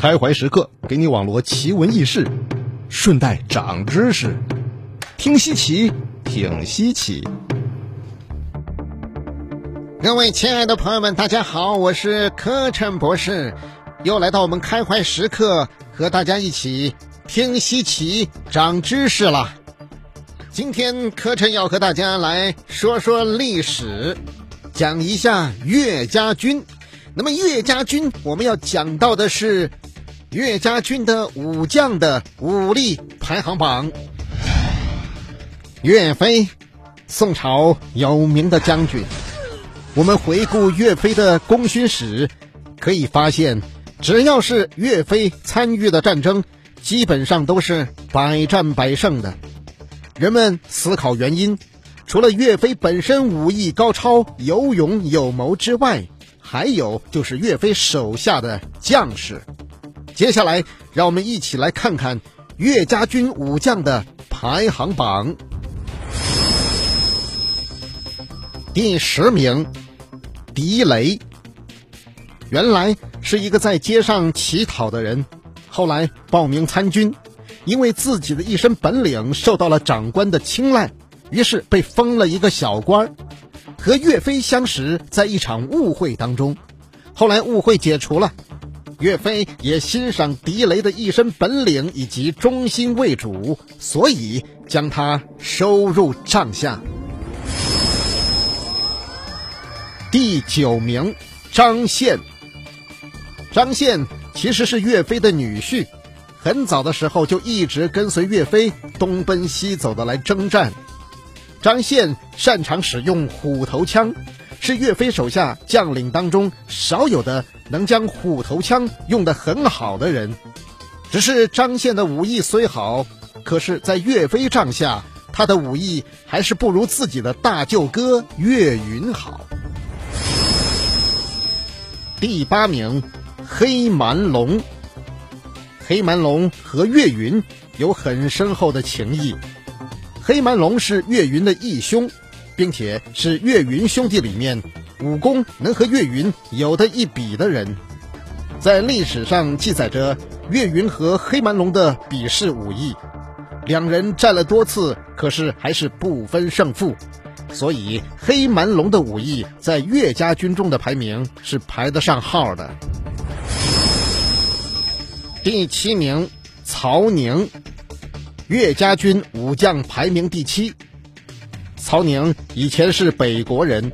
开怀时刻给你网罗奇闻异事，顺带长知识，听稀奇，挺稀奇。各位亲爱的朋友们，大家好，我是柯琛博士，又来到我们开怀时刻，和大家一起听稀奇、长知识了。今天柯琛要和大家来说说历史，讲一下岳家军。那么岳家军，我们要讲到的是岳家军的武将的武力排行榜。岳飞，宋朝有名的将军。我们回顾岳飞的功勋史，可以发现，只要是岳飞参与的战争，基本上都是百战百胜的。人们思考原因，除了岳飞本身武艺高超、有勇有谋之外，还有就是岳飞手下的将士。接下来，让我们一起来看看岳家军武将的排行榜。第十名，狄雷。原来是一个在街上乞讨的人，后来报名参军，因为自己的一身本领受到了长官的青睐，于是被封了一个小官儿和岳飞相识在一场误会当中，后来误会解除了，岳飞也欣赏狄雷的一身本领以及忠心为主，所以将他收入帐下。第九名，张宪。张宪其实是岳飞的女婿，很早的时候就一直跟随岳飞东奔西走的来征战。张宪擅长使用虎头枪，是岳飞手下将领当中少有的能将虎头枪用得很好的人。只是张宪的武艺虽好，可是，在岳飞帐下，他的武艺还是不如自己的大舅哥岳云好。第八名，黑蛮龙。黑蛮龙和岳云有很深厚的情谊。黑蛮龙是岳云的义兄，并且是岳云兄弟里面武功能和岳云有的一比的人。在历史上记载着岳云和黑蛮龙的比试武艺，两人战了多次，可是还是不分胜负。所以，黑蛮龙的武艺在岳家军中的排名是排得上号的。第七名，曹宁，岳家军武将排名第七。曹宁以前是北国人，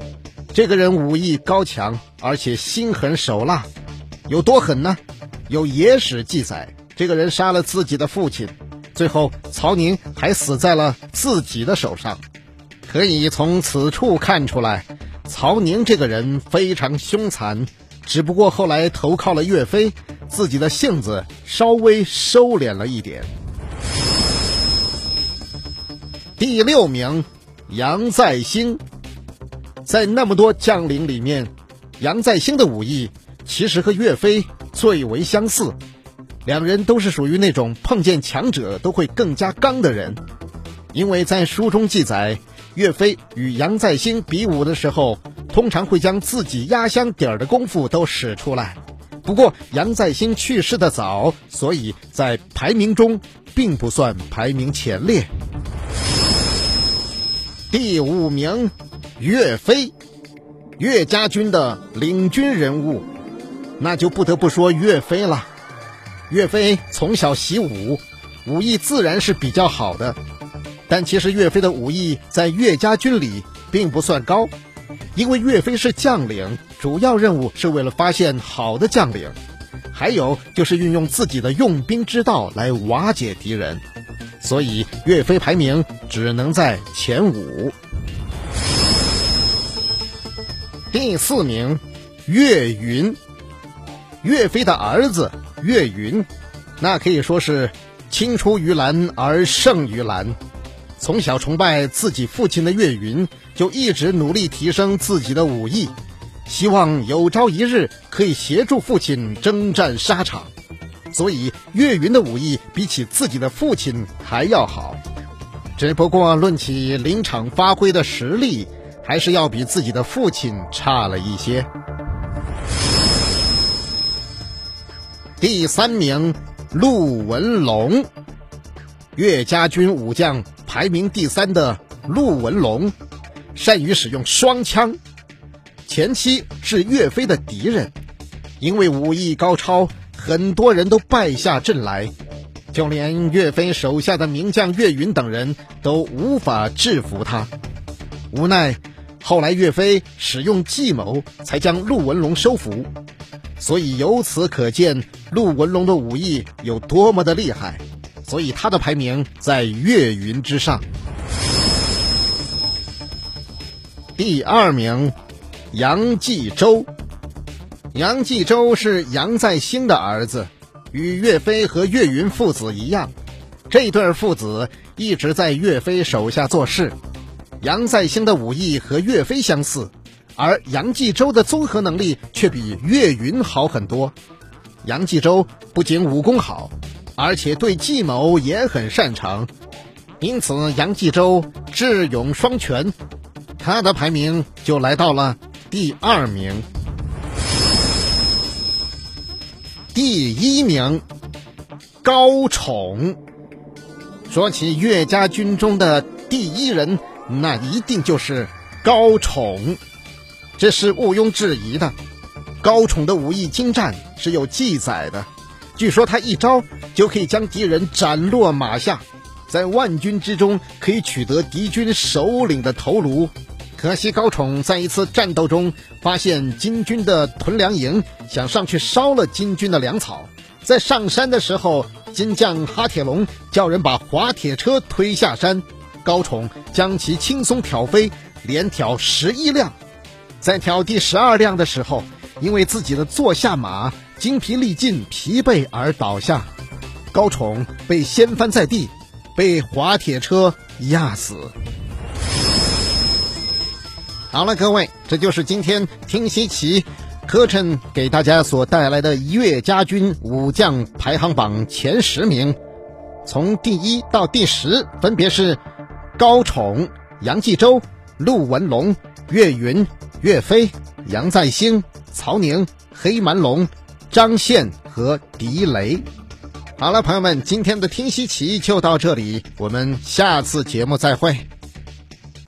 这个人武艺高强，而且心狠手辣。有多狠呢？有野史记载，这个人杀了自己的父亲，最后曹宁还死在了自己的手上。可以从此处看出来，曹宁这个人非常凶残，只不过后来投靠了岳飞，自己的性子稍微收敛了一点。第六名，杨再兴，在那么多将领里面，杨再兴的武艺其实和岳飞最为相似，两人都是属于那种碰见强者都会更加刚的人，因为在书中记载。岳飞与杨再兴比武的时候，通常会将自己压箱底儿的功夫都使出来。不过杨再兴去世的早，所以在排名中并不算排名前列。第五名，岳飞，岳家军的领军人物，那就不得不说岳飞了。岳飞从小习武，武艺自然是比较好的。但其实岳飞的武艺在岳家军里并不算高，因为岳飞是将领，主要任务是为了发现好的将领，还有就是运用自己的用兵之道来瓦解敌人，所以岳飞排名只能在前五。第四名，岳云，岳飞的儿子岳云，那可以说是青出于蓝而胜于蓝。从小崇拜自己父亲的岳云，就一直努力提升自己的武艺，希望有朝一日可以协助父亲征战沙场。所以岳云的武艺比起自己的父亲还要好，只不过论起临场发挥的实力，还是要比自己的父亲差了一些。第三名陆文龙，岳家军武将排名第三的陆文龙，善于使用双枪。前期是岳飞的敌人，因为武艺高超，很多人都败下阵来，就连岳飞手下的名将岳云等人都无法制服他。无奈，后来岳飞使用计谋，才将陆文龙收服。所以由此可见，陆文龙的武艺有多么的厉害。所以他的排名在岳云之上。第二名。杨继周，杨继周是杨再兴的儿子，与岳飞和岳云父子一样，这对父子一直在岳飞手下做事。杨再兴的武艺和岳飞相似，而杨继周的综合能力却比岳云好很多。杨继周不仅武功好，而且对计谋也很擅长，因此杨继周智勇双全，他的排名就来到了。第二名，第一名，高宠。说起岳家军中的第一人，那一定就是高宠，这是毋庸置疑的。高宠的武艺精湛是有记载的，据说他一招就可以将敌人斩落马下，在万军之中可以取得敌军首领的头颅。可惜高宠在一次战斗中发现金军的屯粮营，想上去烧了金军的粮草。在上山的时候，金将哈铁龙叫人把滑铁车推下山，高宠将其轻松挑飞，连挑十一辆。在挑第十二辆的时候，因为自己的坐下马精疲力尽、疲惫而倒下，高宠被掀翻在地，被滑铁车压死。好了，各位，这就是今天听西奇柯琛给大家所带来的岳家军武将排行榜前十名，从第一到第十分别是高宠、杨继周、陆文龙、岳云、岳飞、杨再兴、曹宁、黑蛮龙、张宪和狄雷。好了，朋友们，今天的听西奇就到这里，我们下次节目再会。